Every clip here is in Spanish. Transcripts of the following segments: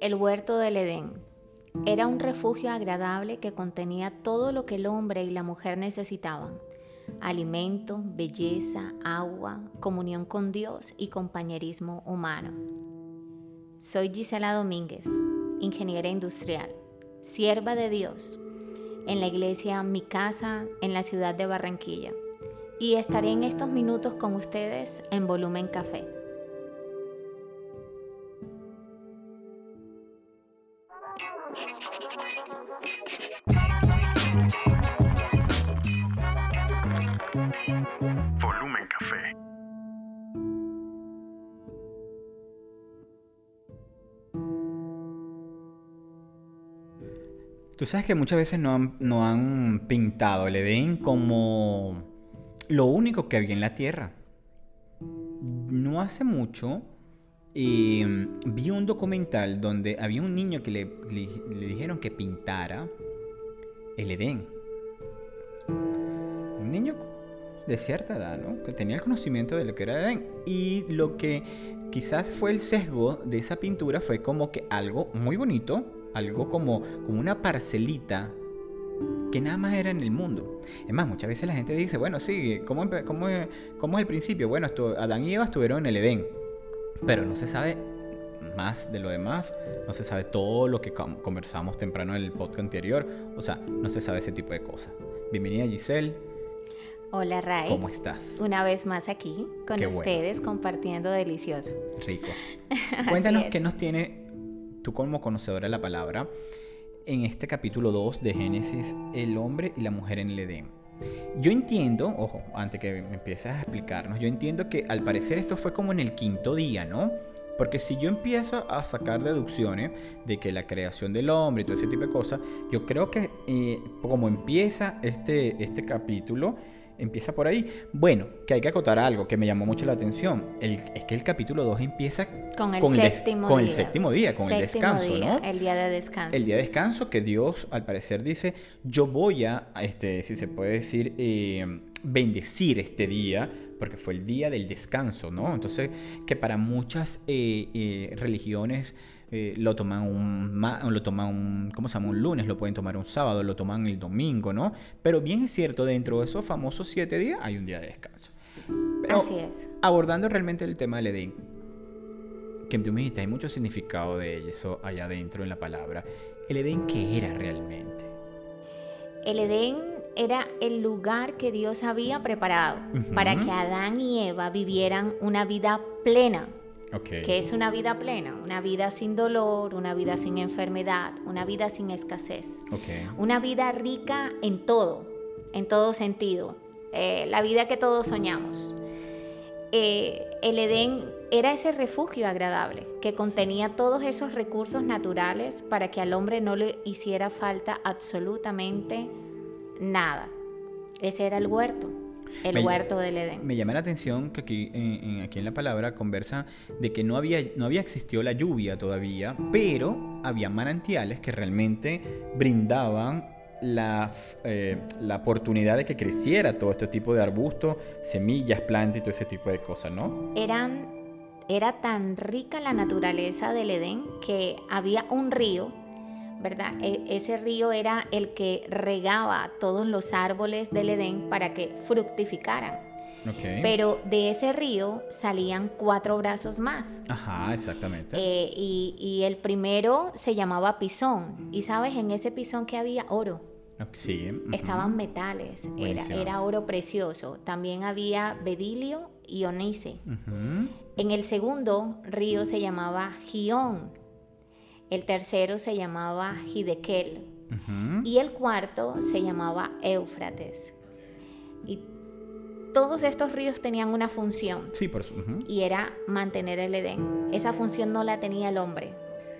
El huerto del Edén. Era un refugio agradable que contenía todo lo que el hombre y la mujer necesitaban. Alimento, belleza, agua, comunión con Dios y compañerismo humano. Soy Gisela Domínguez, ingeniera industrial, sierva de Dios, en la iglesia Mi Casa en la ciudad de Barranquilla. Y estaré en estos minutos con ustedes en Volumen Café. Tú sabes que muchas veces no han, no han pintado el Edén como lo único que había en la tierra. No hace mucho eh, vi un documental donde había un niño que le dijeron que pintara el Edén. Un niño de cierta edad, ¿no? Que tenía el conocimiento de lo que era Edén. Y lo que quizás fue el sesgo de esa pintura fue como que algo muy bonito, algo como, como una parcelita que nada más era en el mundo. Es más, muchas veces la gente dice, bueno, sí, ¿cómo, cómo cómo es el principio? Bueno, esto- Adán y Eva estuvieron en el Edén, pero no se sabe más de lo demás, no se sabe todo lo que conversamos temprano en el podcast anterior, o sea, no se sabe ese tipo de cosas. Bienvenida Giselle, Hola Ray. ¿cómo estás? Una vez más aquí con Qué bueno. ustedes compartiendo delicioso. Rico. Cuéntanos qué nos tiene, tú como conocedora de la palabra, en este capítulo 2 de Génesis, el hombre y la mujer en el Edén. Yo entiendo, ojo, antes que me empieces a explicarnos, yo entiendo que al parecer esto fue como en el quinto día, ¿no? Porque si yo empiezo a sacar deducciones de que la creación del hombre y todo ese tipo de cosas, yo creo que eh, como empieza este, este capítulo, empieza por ahí. Bueno, que hay que acotar algo que me llamó mucho la atención. El- es que el capítulo 2 empieza Con el séptimo con el día. séptimo día, con el descanso, día, ¿no? El día de descanso. El día de descanso que Dios al parecer dice, yo voy a, este, si se puede decir, eh, bendecir este día, porque fue el día del descanso, ¿no? Entonces, que para muchas eh, eh, religiones eh, lo toman un, lo toman un, ¿cómo se llama? Un lunes, lo pueden tomar un sábado, lo toman el domingo, ¿no? Pero bien es cierto, dentro de esos famosos siete días hay un día de descanso. Pero, Así es. abordando realmente el tema del Edén, que tú me dijiste, hay mucho significado de eso allá adentro en la palabra. ¿El Edén qué era realmente? El Edén era el lugar que Dios había preparado para que Adán y Eva vivieran una vida plena. ¿Qué es una vida plena? Una vida sin dolor, una vida sin enfermedad, una vida sin escasez. Una vida rica en todo, en todo sentido. Eh, la vida que todos soñamos. Eh, el Edén era ese refugio agradable que contenía todos esos recursos naturales para que al hombre no le hiciera falta absolutamente nada. Ese era el huerto, el Me- huerto del Edén. Me llama la atención que aquí en, en- aquí en la palabra conversa de que no había, no había existido la lluvia todavía, pero había manantiales que realmente brindaban la, eh, la oportunidad de que creciera todo este tipo de arbustos, semillas, plantas y todo ese tipo de cosas, ¿no? Eran, era tan rica la naturaleza del Edén que había un río, ¿verdad? E- ese río era el que regaba todos los árboles del Edén para que fructificaran. Pero de ese río salían cuatro brazos más. Ajá, exactamente. Eh, y, y el primero se llamaba pisón. Y sabes, en ese pisón que había oro. Ujú. Estaban metales, era, oro precioso. También había bedilio y onice. En el segundo río se llamaba Gión. El tercero se llamaba Hidekel. Y el cuarto se llamaba Éufrates. Y todos estos ríos tenían una función Sí, por su- ujú. y era mantener el Edén. Esa función no la tenía el hombre.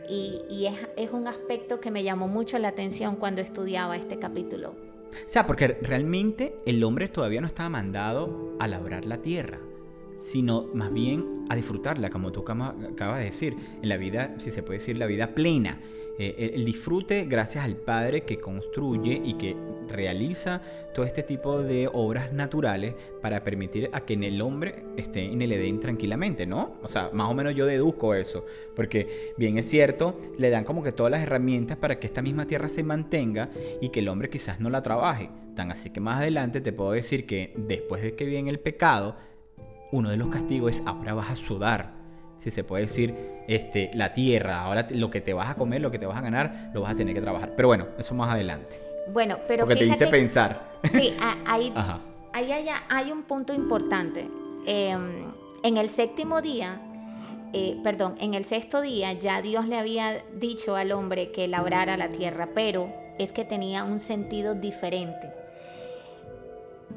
Y, y es, es un aspecto que me llamó mucho la atención cuando estudiaba este capítulo. O sea, porque realmente el hombre todavía no estaba mandado a labrar la tierra, sino más bien a disfrutarla, como tú acaba- acabas de decir, en la vida, si se puede decir, la vida plena. eh, el disfrute gracias al Padre que construye y que realiza todo este tipo de obras naturales para permitir a que en el hombre esté en el Edén tranquilamente, ¿no? O sea, más o menos yo deduzco eso, porque bien es cierto, le dan como que todas las herramientas para que esta misma tierra se mantenga y que el hombre quizás no la trabaje. Tan así que más adelante te puedo decir que después de que viene el pecado, uno de los castigos es ahora vas a sudar si se puede decir, este, la tierra, ahora lo que te vas a comer, lo que te vas a ganar, lo vas a tener que trabajar. Pero bueno, eso más adelante. Bueno, pero Porque te dice pensar. Sí, ahí, ahí hay, hay, un punto importante. Em, en el séptimo día, eh, perdón, en el sexto día ya Dios le había dicho al hombre que labrara la tierra, pero es que tenía un sentido diferente.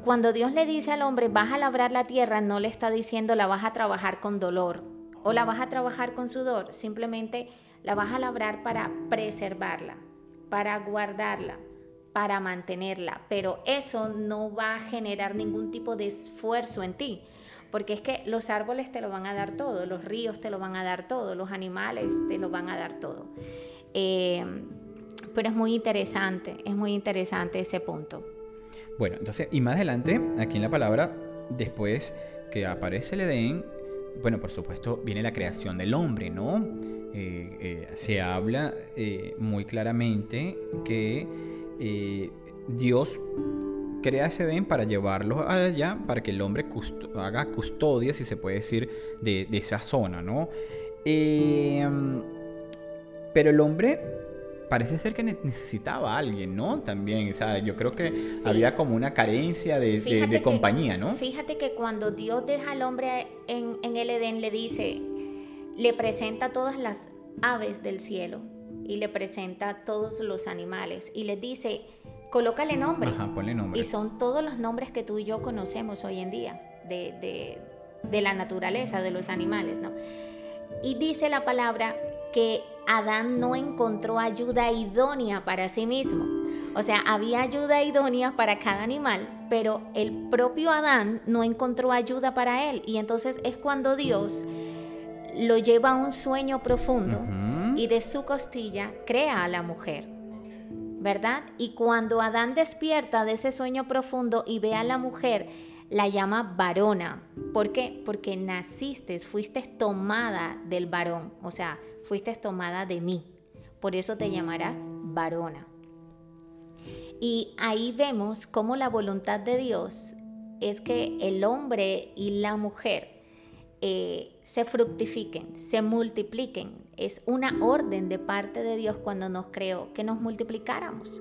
Cuando Dios le dice al hombre, vas a labrar la tierra, no le está diciendo la vas a trabajar con dolor, o la vas a trabajar con sudor, simplemente la vas a labrar para preservarla, para guardarla, para mantenerla, pero eso no va a generar ningún tipo de esfuerzo en ti, porque es que los árboles te lo van a dar todo, los ríos te lo van a dar todo, los animales te lo van a dar todo. Eh, pero es muy interesante, es muy interesante ese punto. Bueno, entonces, y más adelante, aquí en la palabra, después que aparece el Edén, bueno, por supuesto, viene la creación del hombre, ¿no? Eh, eh, se habla eh, muy claramente que Dios crea ese Edén para llevarlo allá, para que el hombre haga custodia, si se puede decir, de, de esa zona, ¿no? pero el hombre parece ser que necesitaba a alguien, ¿no? También, o sea, yo creo que había como una carencia de, compañía, ¿no? Fíjate que cuando Dios deja al hombre en, el Edén, le dice, le presenta todas las aves del cielo y le presenta todos los animales y le dice, colócale nombre. Ajá, ponle nombre. Y son todos los nombres que tú y yo conocemos hoy en día de, de la naturaleza, de los animales, ¿no? Y dice la palabra que Adán no encontró ayuda idónea para sí mismo. O sea, había ayuda idónea para cada animal, pero el propio Adán no encontró ayuda para él. Y entonces es cuando Dios lo lleva a un sueño profundo y de su costilla crea a la mujer. ¿Verdad? Y cuando Adán despierta de ese sueño profundo y ve a la mujer, la llama varona. ¿Por qué? Porque naciste, fuiste tomada del varón. O sea, fuiste tomada de mí, por eso te llamarás varona. Y ahí vemos cómo la voluntad de Dios es que el hombre y la mujer eh, se fructifiquen, se multipliquen. Es una orden de parte de Dios cuando nos creó que nos multiplicáramos.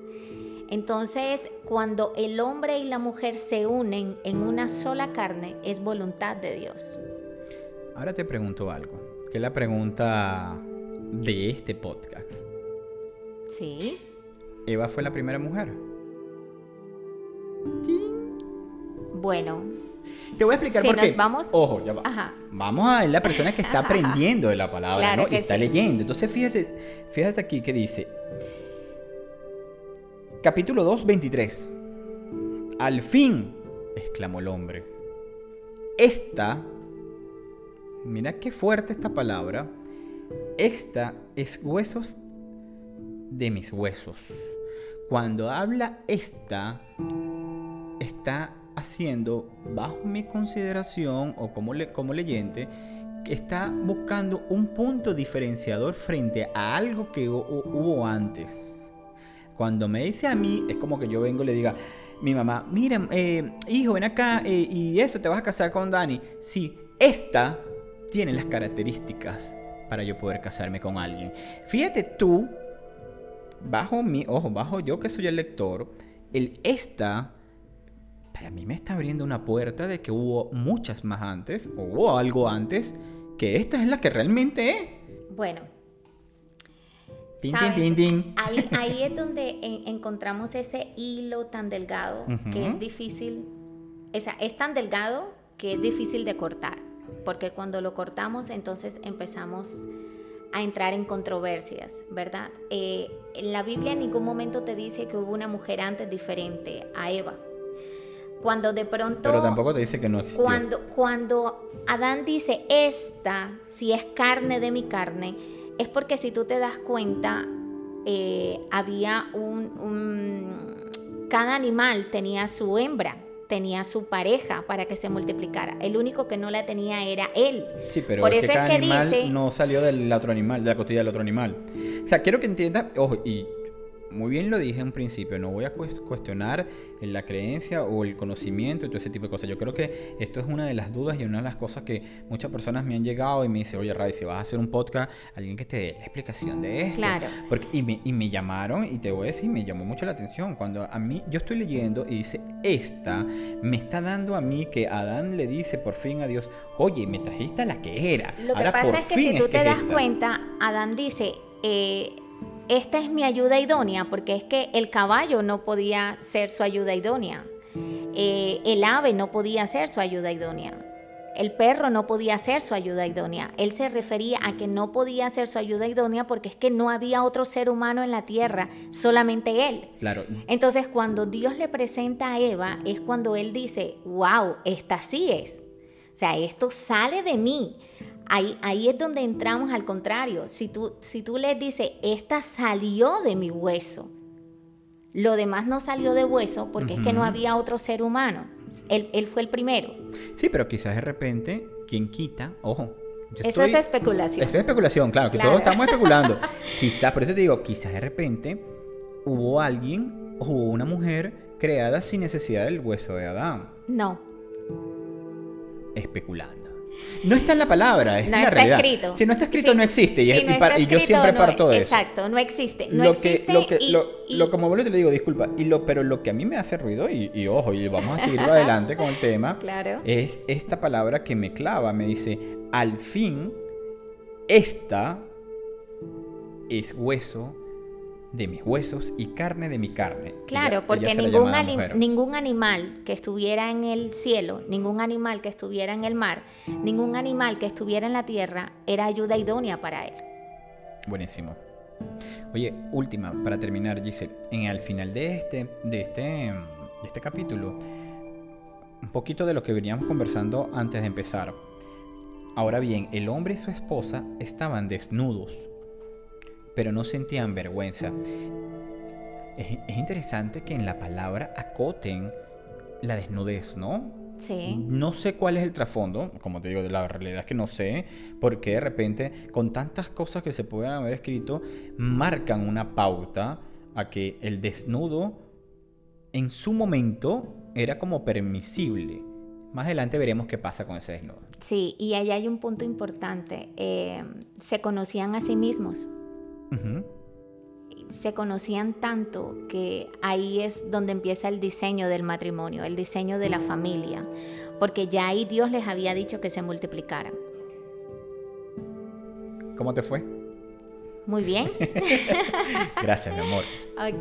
Entonces, cuando el hombre y la mujer se unen en una sola carne, es voluntad de Dios. Ahora te pregunto algo, que la pregunta de este podcast. Sí. Eva fue la primera mujer. Bueno. Te voy a explicar por qué. vamos... Ojo, ya va. Vamos a ver la persona que está aprendiendo de la palabra, ¿no? y está leyendo. Entonces, fíjate, fíjate aquí que dice. Capítulo 2, 23. Al fin, exclamó el hombre. Esta, mira qué fuerte esta palabra, esta es huesos de mis huesos. Cuando habla esta, está haciendo, bajo mi consideración o como, le, como leyente, que está buscando un punto diferenciador frente a algo que hubo antes. Cuando me dice a mí, es como que yo vengo y le diga, mi mamá, mira, eh, hijo, ven acá eh, y eso, te vas a casar con Dani. Sí, esta tiene las características para yo poder casarme con alguien. Fíjate tú, bajo mi, ojo, bajo yo que soy el lector, el esta, para mí me está abriendo una puerta de que hubo muchas más antes, o hubo algo antes, que esta es la que realmente es. Bueno. Tin, ahí, es donde encontramos ese hilo tan delgado que es difícil, o sea, es tan delgado que es difícil de cortar porque cuando lo cortamos entonces empezamos a entrar en controversias, ¿verdad? Eh, la Biblia en ningún momento te dice que hubo una mujer antes diferente a Eva. Cuando de pronto... Pero tampoco te dice que no existió. Cuando, cuando Adán dice, esta, si es carne de mi carne, es porque si tú te das cuenta, eh, había un, Cada animal tenía su hembra, tenía su pareja para que se multiplicara. El único que no la tenía era él. Sí, pero Por eso es que animal no salió del otro animal, de la costilla del otro animal. O sea, quiero que entienda, ojo, y muy bien lo dije en principio, no voy a cuestionar la creencia o el conocimiento y todo ese tipo de cosas. Yo creo que esto es una de las dudas y una de las cosas que muchas personas me han llegado y me dicen, oye, Ray, si vas a hacer un podcast, alguien que te dé la explicación de esto. Claro. Porque, y, me, y me llamaron y te voy a decir, me llamó mucho la atención. Cuando a mí, yo estoy leyendo y dice, esta me está dando a mí que Adán le dice por fin a Dios, oye, me trajiste a la que era. Lo que pasa es que si tú te das cuenta, Adán dice, eh, esta es mi ayuda idónea, porque es que el caballo no podía ser su ayuda idónea, eh, el ave no podía ser su ayuda idónea, el perro no podía ser su ayuda idónea. Él se refería a que no podía ser su ayuda idónea porque es que no había otro ser humano en la tierra, solamente él. Claro. Entonces, cuando Dios le presenta a Eva, es cuando él dice, wow, esta sí es. O sea, esto sale de mí. Ahí, es donde entramos al contrario. Si tú, si tú les dices, esta salió de mi hueso, lo demás no salió de hueso porque es que no había otro ser humano. Él, fue el primero. Sí, pero quizás de repente, quien quita, ojo. eso es especulación. Eso es especulación, claro, que todos estamos especulando. quizás, por eso te digo, quizás de repente hubo alguien o hubo una mujer creada sin necesidad del hueso de Adán. No. Especulando. No está en la palabra, es no está escrito. Si no está escrito, no existe. Y, yo siempre parto de eso. Exacto, no existe. No lo existe lo que, lo, como vuelvo te digo, disculpa, y lo, pero lo que a mí me hace ruido, y, ojo, y vamos a seguir adelante con el tema, claro. es esta palabra que me clava, me dice, al fin, esta es hueso de mis huesos y carne de mi carne. Claro, porque ningún, ningún animal que estuviera en el cielo, ningún animal que estuviera en el mar, ningún animal que estuviera en la tierra era ayuda idónea para él. Buenísimo. Oye, última, para terminar, Giselle, en al final de este, de este, de este capítulo, un poquito de lo que veníamos conversando antes de empezar. Ahora bien, el hombre y su esposa estaban desnudos pero no sentían vergüenza. Es, interesante que en la palabra acoten la desnudez, ¿no? Sí. No sé cuál es el trasfondo, como te digo, de la realidad es que no sé, porque de repente con tantas cosas que se pueden haber escrito, marcan una pauta a que el desnudo en su momento era como permisible. Más adelante veremos qué pasa con ese desnudo. Sí, y ahí hay un punto importante. Eh, se conocían a sí mismos. Se conocían tanto que ahí es donde empieza el diseño del matrimonio, el diseño de la familia, porque ya ahí Dios les había dicho que se multiplicaran. ¿Cómo te fue? Muy bien. gracias, mi amor.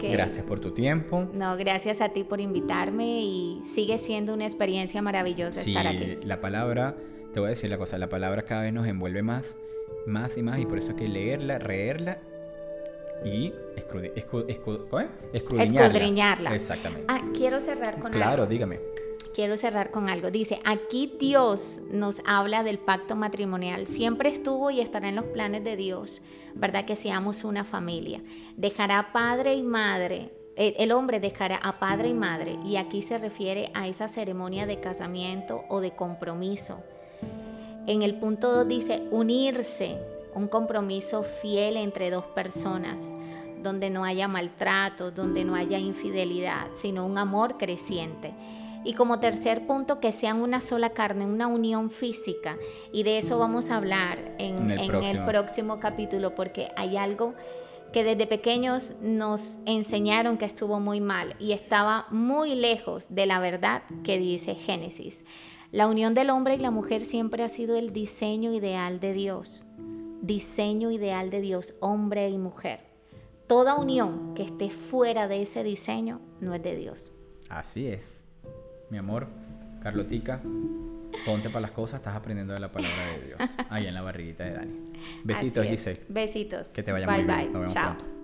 Gracias por tu tiempo. No, gracias a ti por invitarme y sigue siendo una experiencia maravillosa estar aquí. La palabra, te voy a decir la cosa, la palabra cada vez nos envuelve más, más y más y por eso hay que leerla, reerla y escudriñarla. Exactamente. Ah, quiero cerrar con algo. Claro, dígame. Quiero cerrar con algo. Dice, aquí Dios nos habla del pacto matrimonial. Siempre estuvo y estará en los planes de Dios, ¿verdad? Que seamos una familia. Dejará padre y madre el hombre dejará a padre y madre, y aquí se refiere a esa ceremonia de casamiento o de compromiso. En el punto 2 dice unirse un compromiso fiel entre dos personas, donde no haya maltrato, donde no haya infidelidad, sino un amor creciente. Y como tercer punto, que sean una sola carne, una unión física. Y de eso vamos a hablar en, el, próximo. capítulo, porque hay algo que desde pequeños nos enseñaron que estuvo muy mal y estaba muy lejos de la verdad que dice Génesis. La unión del hombre y la mujer siempre ha sido el diseño ideal de Dios diseño ideal de Dios, hombre y mujer. Toda unión que esté fuera de ese diseño no es de Dios. Así es. Mi amor, Carlotica, ponte para las cosas, estás aprendiendo de la palabra de Dios. Ahí en la barriguita de Dani. Besitos, Giselle. Besitos. Que te vaya muy bien. Nos vemos pronto.